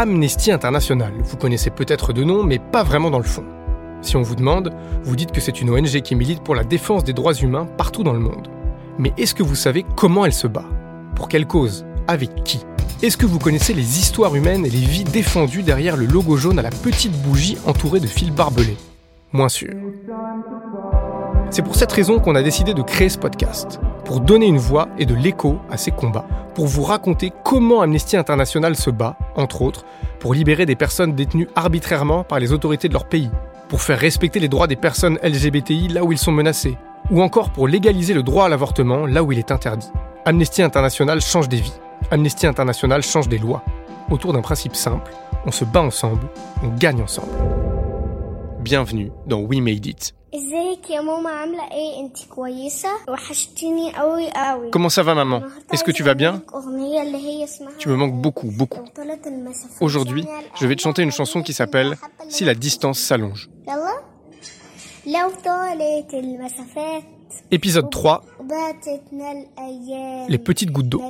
Amnesty International. Vous connaissez peut-être de nom, mais pas vraiment dans le fond. Si on vous demande, vous dites que c'est une ONG qui milite pour la défense des droits humains partout dans le monde. Mais est-ce que vous savez comment elle se bat? Pour quelle cause? Avec qui? Est-ce que vous connaissez les histoires humaines et les vies défendues derrière le logo jaune à la petite bougie entourée de fils barbelés? Moins sûr. C'est pour cette raison qu'on a décidé de créer ce podcast, pour donner une voix et de l'écho à ces combats, pour vous raconter comment Amnesty International se bat, entre autres, pour libérer des personnes détenues arbitrairement par les autorités de leur pays, pour faire respecter les droits des personnes LGBTI là où ils sont menacés, ou encore pour légaliser le droit à l'avortement là où il est interdit. Amnesty International change des vies. Amnesty International change des lois. Autour d'un principe simple, on se bat ensemble, on gagne ensemble. Bienvenue dans We Made It. Comment ça va maman Est-ce que tu vas bien Tu me manques beaucoup, beaucoup. Aujourd'hui, je vais te chanter une chanson qui s'appelle Si la distance s'allonge. Épisode 3 Les petites gouttes d'eau.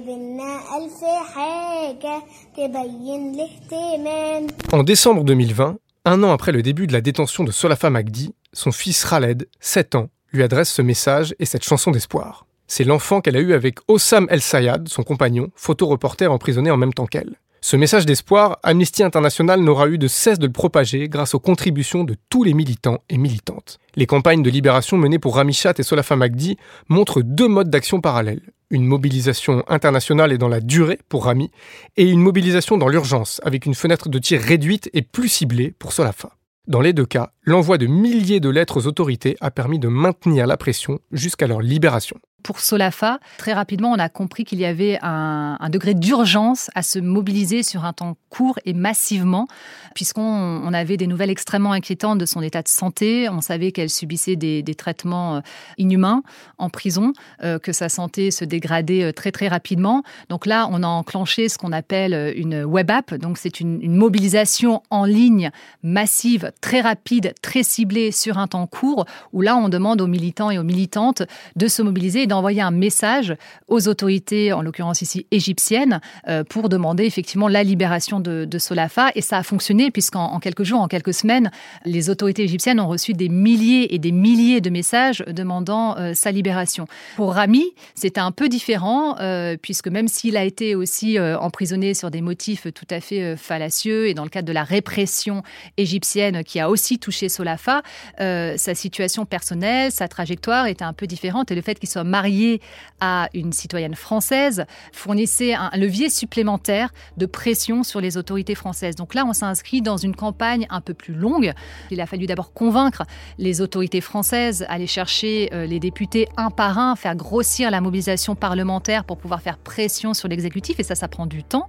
En décembre 2020, un an après le début de la détention de Solafa Magdi, son fils Khaled, 7 ans, lui adresse ce message et cette chanson d'espoir. C'est l'enfant qu'elle a eu avec Ossam El Sayad, son compagnon, photoreporter emprisonné en même temps qu'elle. Ce message d'espoir, Amnesty International n'aura eu de cesse de le propager grâce aux contributions de tous les militants et militantes. Les campagnes de libération menées pour Ramichat et Solafa Magdi montrent deux modes d'action parallèles. Une mobilisation internationale et dans la durée pour Rami, et une mobilisation dans l'urgence avec une fenêtre de tir réduite et plus ciblée pour Solafa. Dans les deux cas, l'envoi de milliers de lettres aux autorités a permis de maintenir la pression jusqu'à leur libération pour Solafa, très rapidement, on a compris qu'il y avait un, degré d'urgence à se mobiliser sur un temps court et massivement, puisqu'on avait des nouvelles extrêmement inquiétantes de son état de santé. On savait qu'elle subissait des, traitements euh, inhumains en prison, euh, que sa santé se dégradait euh, très très rapidement. Donc là, on a enclenché ce qu'on appelle une web app. Donc c'est une, une mobilisation en ligne massive, très rapide, très ciblée sur un temps court, où là, on demande aux militants et aux militantes de se mobiliser d'envoyer un message aux autorités, en l'occurrence ici égyptiennes, euh, pour demander effectivement la libération de, Solafa. Et ça a fonctionné puisqu'en quelques jours, en quelques semaines, les autorités égyptiennes ont reçu des milliers et des milliers de messages demandant euh, sa libération. Pour Rami, c'était un peu différent euh, puisque même s'il a été aussi emprisonné sur des motifs tout à fait fallacieux et dans le cadre de la répression égyptienne qui a aussi touché Solafa, sa situation personnelle, sa trajectoire était un peu différente et le fait qu'il soit marié à une citoyenne française fournissait un levier supplémentaire de pression sur les autorités françaises. Donc là, on s'inscrit dans une campagne un peu plus longue. Il a fallu d'abord convaincre les autorités françaises, aller chercher euh, les députés un par un, faire grossir la mobilisation parlementaire pour pouvoir faire pression sur l'exécutif, et ça, ça prend du temps.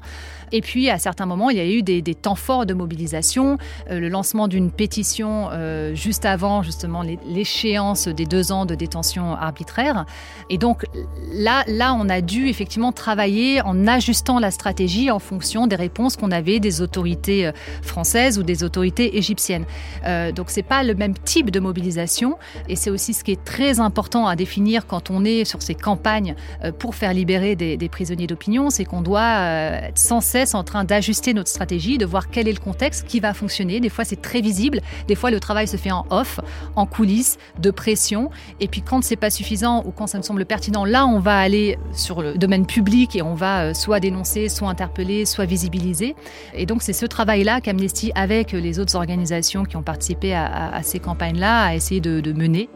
Et puis, à certains moments, il y a eu des, temps forts de mobilisation, euh, le lancement d'une pétition euh, juste avant, justement, l'échéance des deux ans de détention arbitraire. Et donc là, là, on a dû effectivement travailler en ajustant la stratégie en fonction des réponses qu'on avait des autorités euh, françaises ou des autorités égyptiennes. Euh, donc c'est pas le même type de mobilisation et c'est aussi ce qui est très important à définir quand on est sur ces campagnes pour faire libérer des, prisonniers d'opinion, c'est qu'on doit être sans cesse en train d'ajuster notre stratégie, de voir quel est le contexte qui va fonctionner. Des fois c'est très visible, des fois le travail se fait en off, en coulisses, de pression et puis quand c'est pas suffisant ou quand ça me semble pertinent, là, on va aller sur le domaine public et on va euh, soit dénoncer, soit interpeller, soit visibiliser. Et donc, c'est ce travail-là qu'Amnesty, avec les autres organisations qui ont participé à, ces campagnes-là, a essayé de, de mener.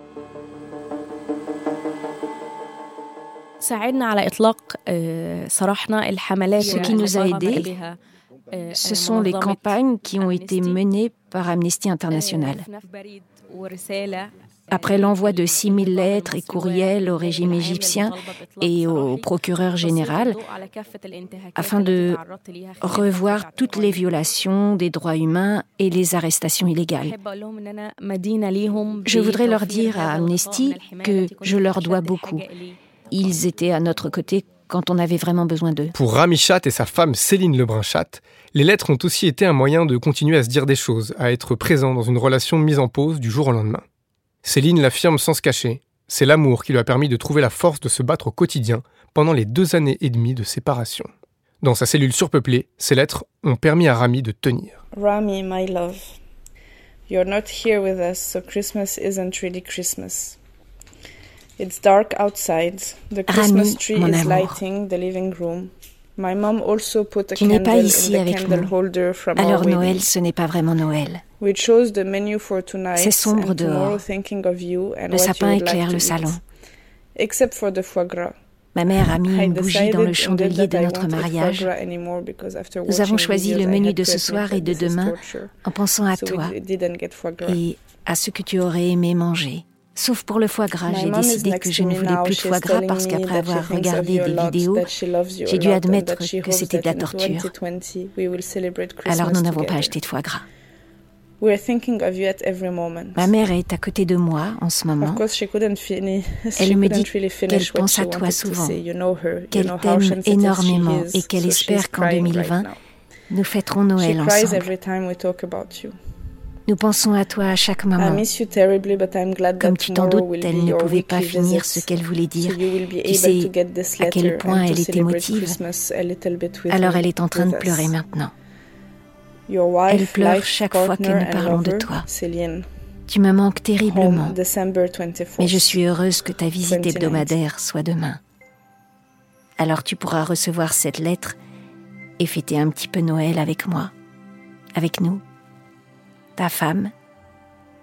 Ce qui nous a aidés, ce sont les campagnes qui ont été menées par Amnesty International. Après l'envoi de 6000 lettres et courriels au régime égyptien et au procureur général, afin de revoir toutes les violations des droits humains et les arrestations illégales. Je voudrais leur dire à Amnesty que je leur dois beaucoup. Ils étaient à notre côté quand on avait vraiment besoin d'eux. Pour Rami Chat et sa femme Céline Lebrun-Chat, les lettres ont aussi été un moyen de continuer à se dire des choses, à être présent dans une relation mise en pause du jour au lendemain. Céline l'affirme sans se cacher. C'est l'amour qui lui a permis de trouver la force de se battre au quotidien pendant les deux années et demie de séparation. Dans sa cellule surpeuplée, ces lettres ont permis à Rami de tenir. Rami, my love, you're not here with us, so Christmas isn't really Christmas. It's dark outside. The Christmas tree mon is lighting the living room. My mom also put a Tu n'es pas candle ici avec nous. Alors. Noël, ce n'est pas vraiment Noël. C'est sombre dehors. Le sapin éclaire le salon. Except for the foie gras. Ma mère a mis une bougie dans le chandelier de notre mariage Nous avons choisi le menu de ce soir et de demain en pensant à toi et à ce que tu aurais aimé manger. Sauf pour le foie gras, j'ai décidé que je ne voulais plus de foie gras parce qu'après avoir regardé des vidéos, j'ai dû admettre que c'était de la torture. 2020 we will celebrate Alors nous n'avons pas acheté de foie gras. We're thinking of you at every moment. Ma mère est à côté de moi en ce moment. Elle me dit qu'elle pense à toi souvent, qu'elle t'aime énormément et qu'elle espère qu'en crying right 2020, now. Nous fêterons Noël ensemble. Nous pensons à toi à chaque moment. Comme tu t'en doutes, elle ne pouvait pas finir ce qu'elle voulait dire. Tu sais à quel point elle était celebrate émotive. Alors elle est en train de pleurer maintenant. Elle pleure chaque fois que nous parlons de toi. Tu me manques terriblement. Home, December 24th. Mais je suis heureuse que ta visite 29. hebdomadaire soit demain. Alors tu pourras recevoir cette lettre et fêter un petit peu Noël avec moi, avec nous, ta femme,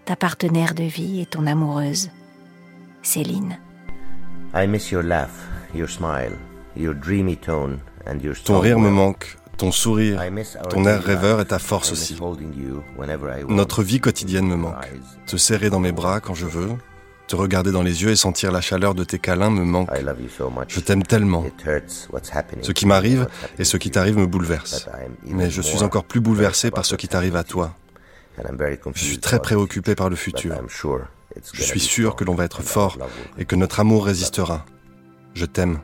ta partenaire de vie et ton amoureuse, Céline. I miss your laugh, your smile, your dreamy tone and your Ton rire me manque, ton sourire, ton air rêveur et ta force aussi. Notre vie quotidienne me manque. Te serrer dans mes bras quand je veux, te regarder dans les yeux et sentir la chaleur de tes câlins me manque. Je t'aime tellement. Ce qui m'arrive et ce qui t'arrive me bouleverse. Mais je suis encore plus bouleversé par ce qui t'arrive à toi. Je suis très préoccupé par le futur. I'm sure it's Je suis be sûr strong que l'on va être fort love will et que notre amour résistera. Je t'aime.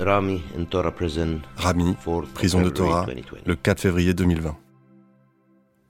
Rami in Torah prison, Rami, 4th prison de Torah, 2020. le 4 février 2020.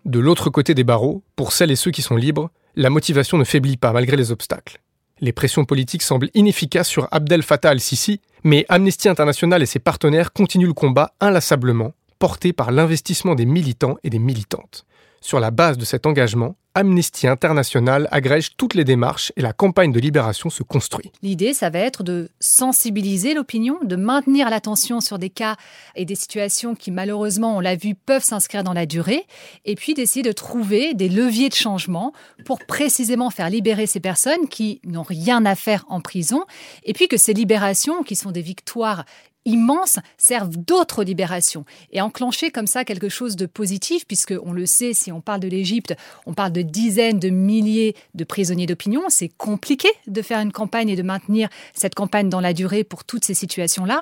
De l'autre côté des barreaux, pour celles et ceux qui sont libres, la motivation ne faiblit pas malgré les obstacles. Les pressions politiques semblent inefficaces sur Abdel Fattah al-Sisi, mais Amnesty International et ses partenaires continuent le combat inlassablement, porté par l'investissement des militants et des militantes. Sur la base de cet engagement, Amnesty International agrège toutes les démarches et la campagne de libération se construit. L'idée, ça va être de sensibiliser l'opinion, de maintenir l'attention sur des cas et des situations qui, malheureusement, on l'a vu, peuvent s'inscrire dans la durée, et puis d'essayer de trouver des leviers de changement pour précisément faire libérer ces personnes qui n'ont rien à faire en prison, et puis que ces libérations, qui sont des victoires immenses servent d'autres libérations et enclencher comme ça quelque chose de positif puisque on le sait si on parle de l'Égypte on parle de dizaines de milliers de prisonniers d'opinion. C'est compliqué de faire une campagne et de maintenir cette campagne dans la durée pour toutes ces situations là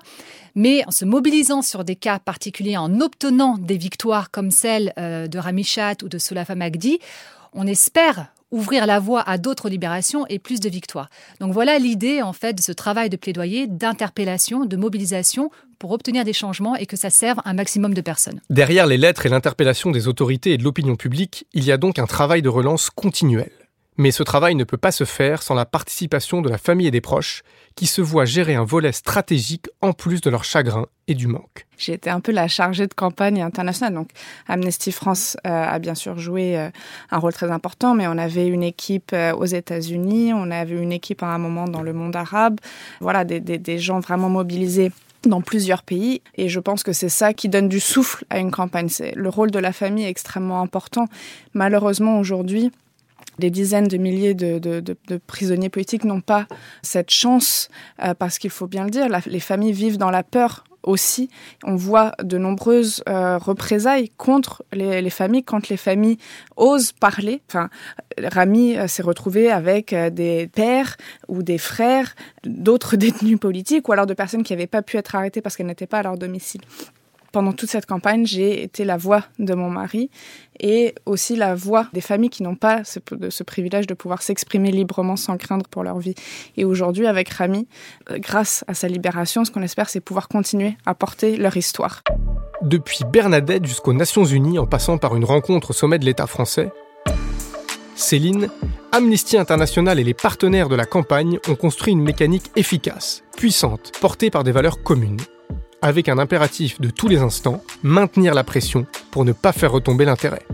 mais en se mobilisant sur des cas particuliers en obtenant des victoires comme celle euh, de Ramichat ou de Solafa Magdi on espère ouvrir la voie à d'autres libérations et plus de victoires. Donc voilà l'idée en fait de ce travail de plaidoyer, d'interpellation, de mobilisation pour obtenir des changements et que ça serve un maximum de personnes. Derrière les lettres et l'interpellation des autorités et de l'opinion publique, il y a donc un travail de relance continuel. Mais ce travail ne peut pas se faire sans la participation de la famille et des proches, qui se voient gérer un volet stratégique en plus de leur chagrin et du manque. J'ai été un peu la chargée de campagne internationale. Donc, Amnesty France euh, a bien sûr joué euh, un rôle très important, mais on avait une équipe euh, aux États-Unis, on avait une équipe à un moment dans le monde arabe. Voilà, des, gens vraiment mobilisés dans plusieurs pays. Et je pense que c'est ça qui donne du souffle à une campagne. C'est le rôle de la famille est extrêmement important. Malheureusement, aujourd'hui, des dizaines de milliers de, prisonniers politiques n'ont pas cette chance, euh, parce qu'il faut bien le dire, les familles vivent dans la peur aussi. On voit de nombreuses euh, représailles contre les, les, familles quand les familles osent parler. Enfin, Rami euh, s'est retrouvé avec des pères ou des frères d'autres détenus politiques ou alors de personnes qui n'avaient pas pu être arrêtées parce qu'elles n'étaient pas à leur domicile pendant toute cette campagne, j'ai été la voix de mon mari et aussi la voix des familles qui n'ont pas ce, ce, privilège de pouvoir s'exprimer librement sans craindre pour leur vie. Et aujourd'hui, avec Rami, grâce à sa libération, ce qu'on espère, c'est pouvoir continuer à porter leur histoire. Depuis Bernadette jusqu'aux Nations Unies, en passant par une rencontre au sommet de l'État français, Céline, Amnesty International et les partenaires de la campagne ont construit une mécanique efficace, puissante, portée par des valeurs communes avec un impératif de tous les instants, maintenir la pression pour ne pas faire retomber l'intérêt.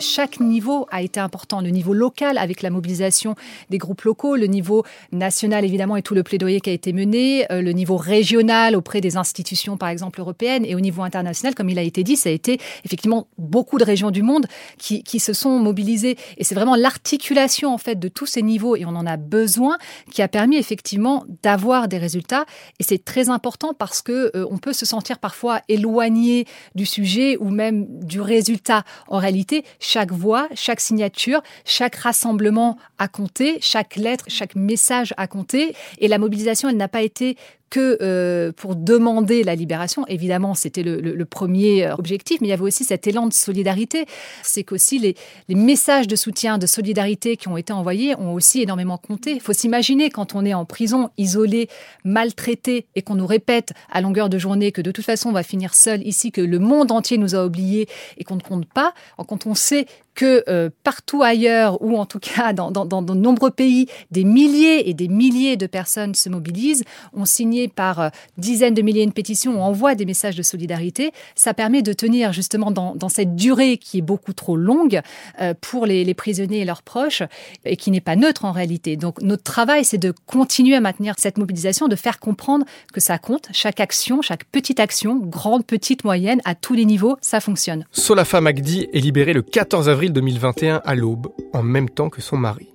Chaque niveau a été important. Le niveau local avec la mobilisation des groupes locaux, le niveau national évidemment et tout le plaidoyer qui a été mené, euh, le niveau régional auprès des institutions par exemple européennes et au niveau international, comme il a été dit, ça a été effectivement beaucoup de régions du monde qui, qui se sont mobilisées. Et c'est vraiment l'articulation en fait de tous ces niveaux et on en a besoin qui a permis effectivement d'avoir des résultats. Et c'est très important parce que euh, on peut se sentir parfois éloigné du sujet ou même du résultat. En réalité, chaque voix, chaque signature, chaque rassemblement a compté, chaque lettre, chaque message a compté. Et la mobilisation, elle n'a pas été que euh, pour demander la libération. Évidemment, c'était le, premier euh, objectif, mais il y avait aussi cet élan de solidarité. C'est qu'aussi les, les messages de soutien, de solidarité qui ont été envoyés ont aussi énormément compté. Il faut s'imaginer quand on est en prison, isolé, maltraité, et qu'on nous répète à longueur de journée que de toute façon on va finir seul ici, que le monde entier nous a oubliés et qu'on ne compte pas, quand on sait que euh, partout ailleurs, ou en tout cas dans, de nombreux pays, des milliers et des milliers de personnes se mobilisent, ont signé par euh, dizaines de milliers de pétitions, on envoie des messages de solidarité, ça permet de tenir justement dans, cette durée qui est beaucoup trop longue euh, pour les, les, prisonniers et leurs proches, et qui n'est pas neutre en réalité. Donc notre travail, c'est de continuer à maintenir cette mobilisation, de faire comprendre que ça compte, chaque action, chaque petite action, grande, petite, moyenne, à tous les niveaux, ça fonctionne. Solafa Magdi est libérée le 14 avril 2021 à l'aube, en même temps que son mari.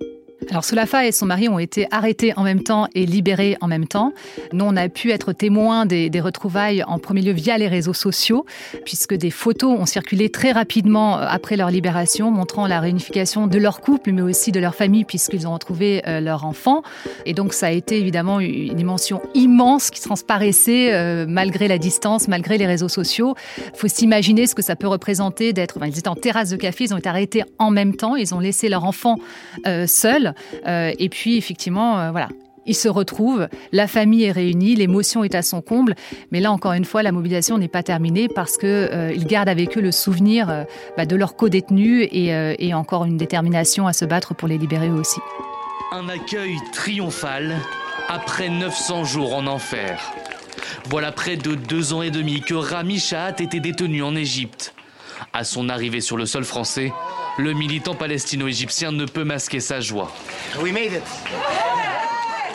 Alors Soulafa et son mari ont été arrêtés en même temps et libérés en même temps. Nous, on a pu être témoins des, retrouvailles en premier lieu via les réseaux sociaux, puisque des photos ont circulé très rapidement euh, après leur libération, montrant la réunification de leur couple, mais aussi de leur famille, puisqu'ils ont retrouvé euh, leur enfant. Et donc ça a été évidemment une dimension immense qui transparaissait euh, malgré la distance, malgré les réseaux sociaux. Il faut s'imaginer ce que ça peut représenter d'être... ils étaient en terrasse de café, ils ont été arrêtés en même temps, ils ont laissé leur enfant seul. Euh, et puis, effectivement, euh, voilà, ils se retrouvent, la famille est réunie, l'émotion est à son comble, mais là encore une fois, la mobilisation n'est pas terminée parce qu'ils euh, gardent avec eux le souvenir bah, de leurs co-détenus et, encore une détermination à se battre pour les libérer eux aussi. Un accueil triomphal après 900 jours en enfer. Voilà près de deux ans et demi que Rami Shahat était détenu en Égypte. À son arrivée sur le sol français, le militant palestino-égyptien ne peut masquer sa joie.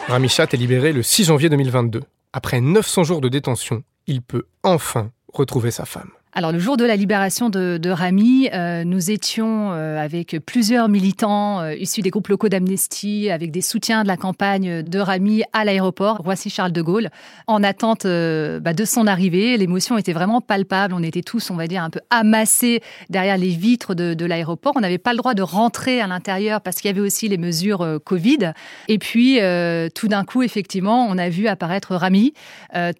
Rami Chat est libéré le 6 janvier 2022. Après 900 jours de détention, il peut enfin retrouver sa femme. Alors le jour de la libération de, de Rami, euh, nous étions euh, avec plusieurs militants euh, issus des groupes locaux d'Amnesty, avec des soutiens de la campagne de Rami à l'aéroport Roissy-Charles de Gaulle, en attente bah, de son arrivée. L'émotion était vraiment palpable. On était tous, on va dire, un peu amassés derrière les vitres de, de l'aéroport. On n'avait pas le droit de rentrer à l'intérieur parce qu'il y avait aussi les mesures Covid. Et puis tout d'un coup, effectivement, on a vu apparaître Rami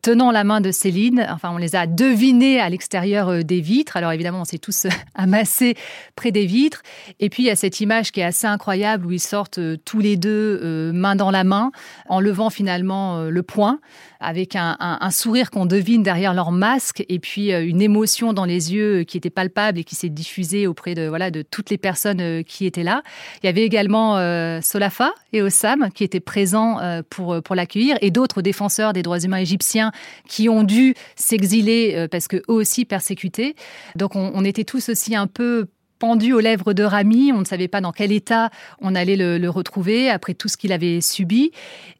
tenant la main de Céline. Enfin, on les a devinés à l'extérieur euh, des vitres. Alors évidemment, on s'est tous euh, amassés près des vitres. Et puis il y a cette image qui est assez incroyable où ils sortent euh, tous les deux main dans la main, en levant finalement le poing, avec un, sourire qu'on devine derrière leur masque, et puis une émotion dans les yeux qui était palpable et qui s'est diffusée auprès de voilà de toutes les personnes qui étaient là. Il y avait également Solafa et Osam qui étaient présents pour pour l'accueillir, et d'autres défenseurs des droits humains égyptiens qui ont dû s'exiler parce que eux aussi donc on, était tous aussi un peu pendu aux lèvres de Rami. On ne savait pas dans quel état on allait le, retrouver après tout ce qu'il avait subi.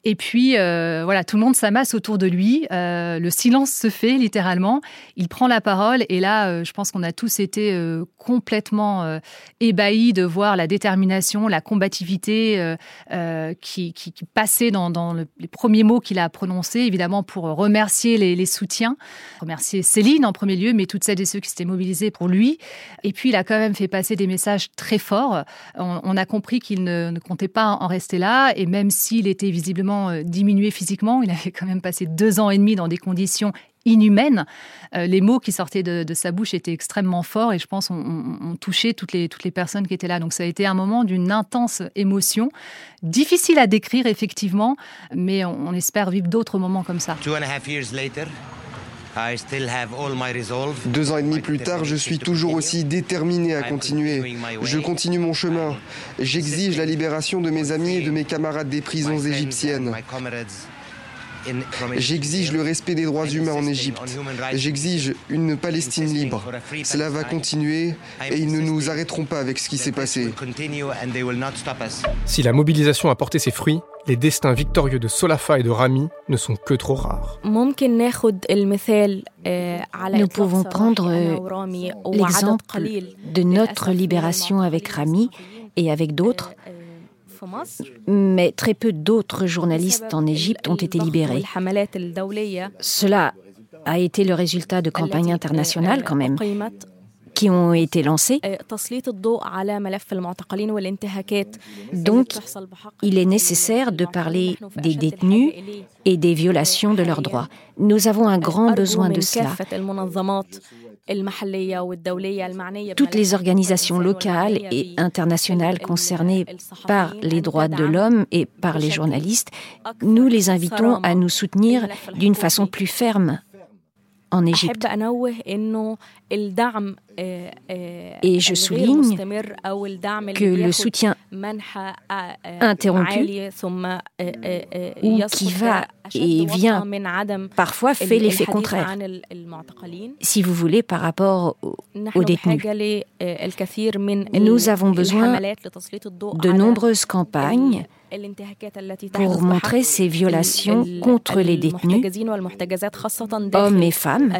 Et puis, euh, voilà, tout le monde s'amasse autour de lui. Euh, le silence se fait littéralement. Il prend la parole et là, euh, je pense qu'on a tous été complètement ébahis de voir la détermination, la combativité qui, passait dans, les premiers mots qu'il a prononcés, évidemment pour remercier les, soutiens, remercier Céline en premier lieu, mais toutes celles et ceux qui s'étaient mobilisés pour lui. Et puis, il a quand même fait passer des messages très forts. On, a compris qu'il ne, comptait pas en rester là, et même s'il était visiblement euh, diminué physiquement, il avait quand même passé deux ans et demi dans des conditions inhumaines. Euh, les mots qui sortaient de, sa bouche étaient extrêmement forts et je pense ont, touché toutes les, toutes les personnes qui étaient là. Donc ça a été un moment d'une intense émotion, difficile à décrire effectivement, mais on, espère vivre d'autres moments comme ça. Deux ans et demi plus tard, je suis toujours aussi déterminé à continuer. Je continue mon chemin. J'exige la libération de mes amis et de mes camarades des prisons égyptiennes. J'exige le respect des droits humains en Égypte. J'exige une Palestine libre. Cela va continuer et ils ne nous arrêteront pas avec ce qui s'est passé. Si la mobilisation a porté ses fruits, les destins victorieux de Solafa et de Rami ne sont que trop rares. Nous pouvons prendre l'exemple de notre libération avec Rami et avec d'autres mais très peu d'autres journalistes en Égypte ont été libérés. Cela a été le résultat de campagnes internationales quand même qui ont été lancées. Donc, il est nécessaire de parler des détenus et des violations de leurs droits. Nous avons un grand besoin de cela. Toutes les organisations locales et internationales concernées par les droits de l'homme et par les journalistes, nous les invitons à nous soutenir d'une façon plus ferme en Égypte. Et je souligne que le soutien interrompu ou qui va et vient parfois fait l'effet contraire. Si vous voulez, par rapport aux détenus, nous avons besoin de nombreuses campagnes pour montrer ces violations contre les détenus, hommes et femmes,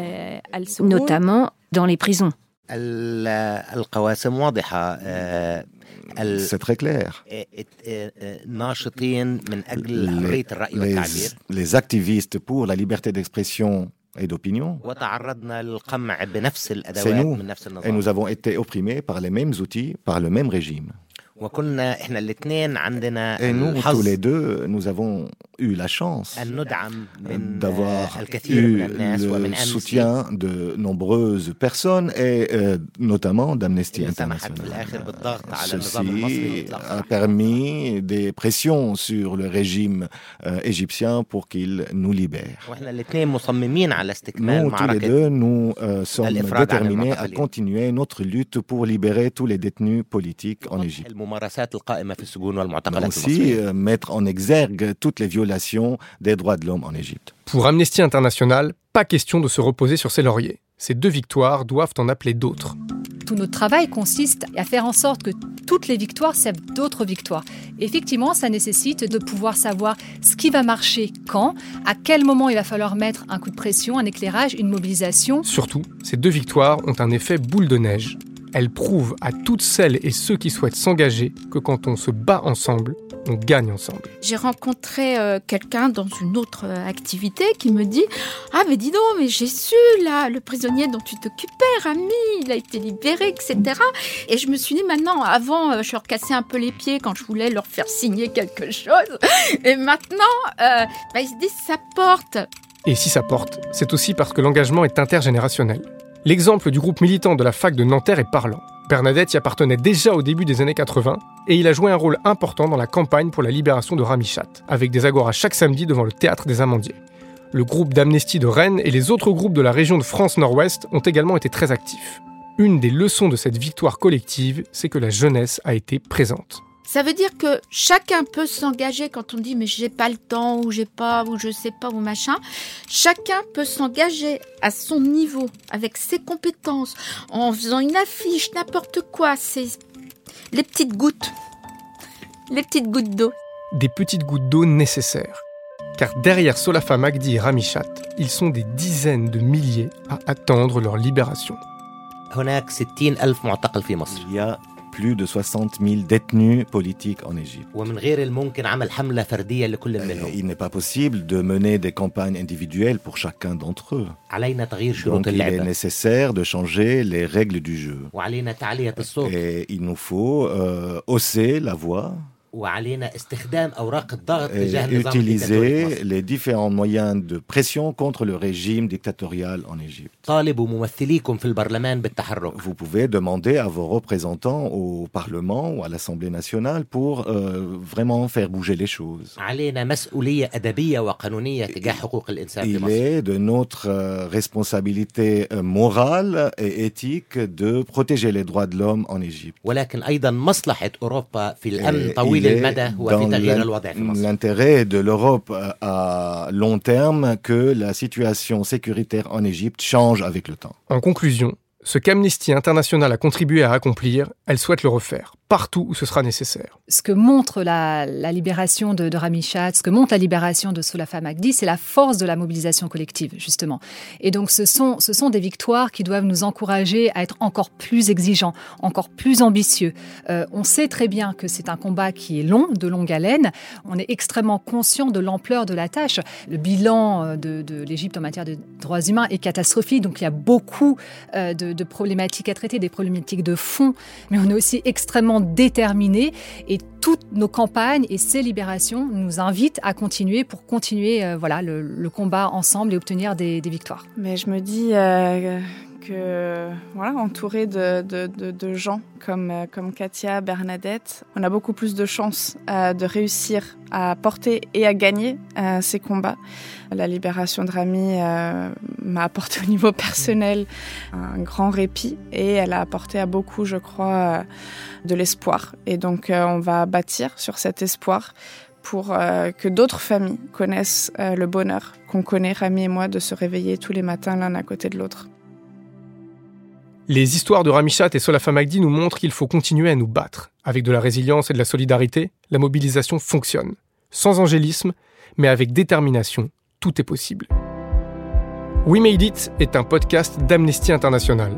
notamment dans les prisons. C'est très clair. Les, activistes pour la liberté d'expression et d'opinion, c'est nous. Et nous avons été opprimés par les mêmes outils, par le même régime. Et nous, tous les deux, nous avons eu la chance d'avoir eu le soutien de nombreuses personnes et euh, notamment d'Amnesty International. Ceci a permis des pressions sur le régime euh, égyptien pour qu'il nous libère. Nous, tous les deux, nous euh, sommes déterminés à continuer notre lutte pour libérer tous les détenus politiques en Égypte aussi euh, mettre en exergue toutes les violations des droits de l'homme en Égypte. Pour Amnesty International, pas question de se reposer sur ses lauriers. Ces deux victoires doivent en appeler d'autres. Tout notre travail consiste à faire en sorte que toutes les victoires servent d'autres victoires. Effectivement, ça nécessite de pouvoir savoir ce qui va marcher quand, à quel moment il va falloir mettre un coup de pression, un éclairage, une mobilisation. Surtout, ces deux victoires ont un effet boule de neige. Elle prouve à toutes celles et ceux qui souhaitent s'engager que quand on se bat ensemble, on gagne ensemble. J'ai rencontré euh, quelqu'un dans une autre euh, activité qui me dit Ah, mais dis donc, mais j'ai su, là, le prisonnier dont tu t'occupais, Rami, il a été libéré, etc. Et je me suis dit Maintenant, avant, euh, je leur cassais un peu les pieds quand je voulais leur faire signer quelque chose. Et maintenant, bah, ils se disent Ça porte. Et si ça porte, c'est aussi parce que l'engagement est intergénérationnel. L'exemple du groupe militant de la fac de Nanterre est parlant. Bernadette y appartenait déjà au début des années 80 et il a joué un rôle important dans la campagne pour la libération de Ramichat, avec des agoras chaque samedi devant le théâtre des Amandiers. Le groupe d'Amnesty de Rennes et les autres groupes de la région de France Nord-Ouest ont également été très actifs. Une des leçons de cette victoire collective, c'est que la jeunesse a été présente. Ça veut dire que chacun peut s'engager quand on dit mais j'ai pas le temps ou j'ai pas ou je sais pas ou machin. Chacun peut s'engager à son niveau avec ses compétences en faisant une affiche, n'importe quoi. C'est les petites gouttes, les petites gouttes d'eau. Des petites gouttes d'eau nécessaires. Car derrière Solafa Magdi et Ramichat, ils sont des dizaines de milliers à attendre leur libération. Il y a plus de 60 000 détenus politiques en Égypte. il n'est pas possible de mener des campagnes individuelles pour chacun d'entre eux. Donc il est nécessaire de changer les règles du jeu. Et il nous faut euh, hausser la voix utiliser les différents moyens de pression contre le régime dictatorial en Égypte. Vous pouvez demander à vos représentants au Parlement ou à l'Assemblée nationale pour euh, vraiment faire bouger les choses. Il est de notre euh, responsabilité euh, morale et éthique de protéger les droits de l'homme en Égypte il est dans l'intérêt de l'Europe à long terme que la situation sécuritaire en Égypte change avec le temps. En conclusion, ce qu'Amnesty International a contribué à accomplir, elle souhaite le refaire partout où ce sera nécessaire. Ce que montre la, libération de, de Rami ce que montre la libération de Solafa Magdi, c'est la force de la mobilisation collective, justement. Et donc, ce sont, ce sont des victoires qui doivent nous encourager à être encore plus exigeants, encore plus ambitieux. Euh, on sait très bien que c'est un combat qui est long, de longue haleine. On est extrêmement conscient de l'ampleur de la tâche. Le bilan euh, de, l'Égypte en matière de droits humains est catastrophique, donc il y a beaucoup euh, de problématiques à traiter, des problématiques de fond, mais on est aussi extrêmement déterminés et toutes nos campagnes et ces libérations nous invitent à continuer pour continuer euh, voilà, le, combat ensemble et obtenir des, victoires. Mais je me dis euh, que, voilà, entouré de, gens comme, euh, comme Katia, Bernadette, on a beaucoup plus de chances de réussir à porter et à gagner ces combats. La libération de Rami m'a apporté au niveau personnel un grand répit et elle a apporté à beaucoup, je crois, de l'espoir. Et donc, on va bâtir sur cet espoir pour euh, que d'autres familles connaissent euh, le bonheur qu'on connaît, Rami et moi, de se réveiller tous les matins l'un à côté de l'autre. Les histoires de Ramichat et Solafa Magdi nous montrent qu'il faut continuer à nous battre. Avec de la résilience et de la solidarité, la mobilisation fonctionne. Sans angélisme, mais avec détermination, tout est possible. We Made It est un podcast d'Amnesty International.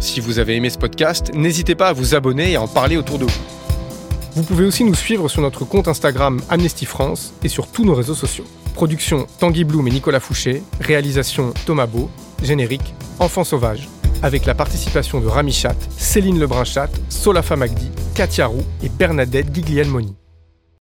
Si vous avez aimé ce podcast, n'hésitez pas à vous abonner et à en parler autour de vous. Vous pouvez aussi nous suivre sur notre compte Instagram Amnesty France et sur tous nos réseaux sociaux. Production Tanguy Bloom et Nicolas Fouché, réalisation Thomas Beau, générique Enfants sauvages, avec la participation de Rami Chat, Céline Lebrun-Chat, Solafa Magdi, Katia Roux et Bernadette Giglielmoni.